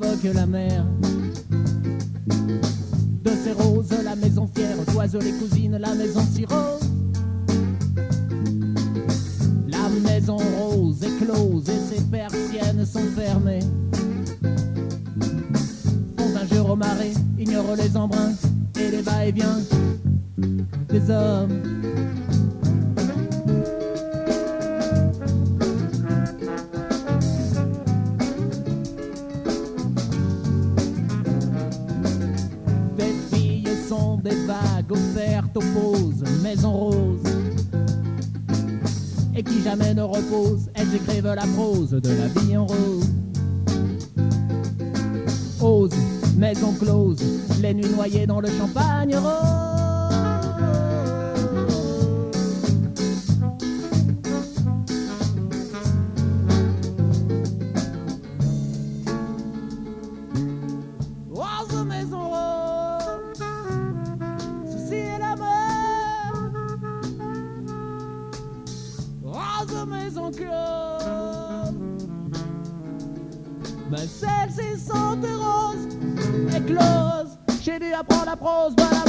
provoque la mer. De ces roses, la maison fière, d'oiseaux les cousines, la maison si rose. La maison rose est close et ses persiennes sont fermées. Font un jeu marais, ignore les embruns et les va-et-vient des hommes. Des vagues offertes aux poses, maison rose. Et qui jamais ne reposent, elles écrivent la prose de la vie en rose. Ose, maison close, les nuits noyées dans le champagne. Rose, Rose, maison close. Mais celle-ci sont des roses écloses. J'ai dû apprendre la prose dans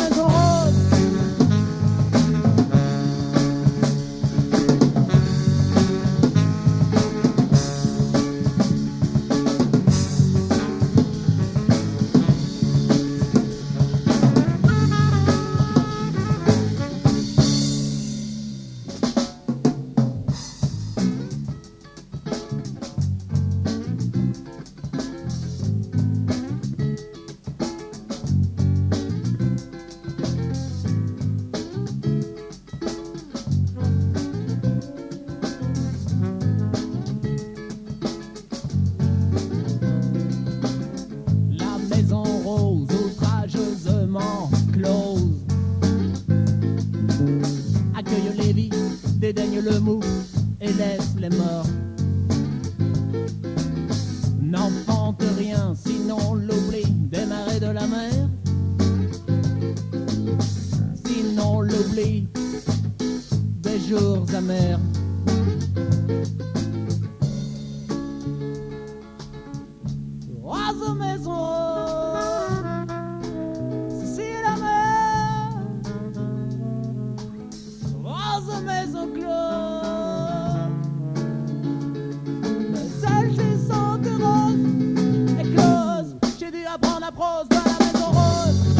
Les vies, dédaigne le mou et laisse les morts. N'enfante rien sinon l'oubli des marées de la mer. Sinon l'oubli des jours amers la prose, pas la rose.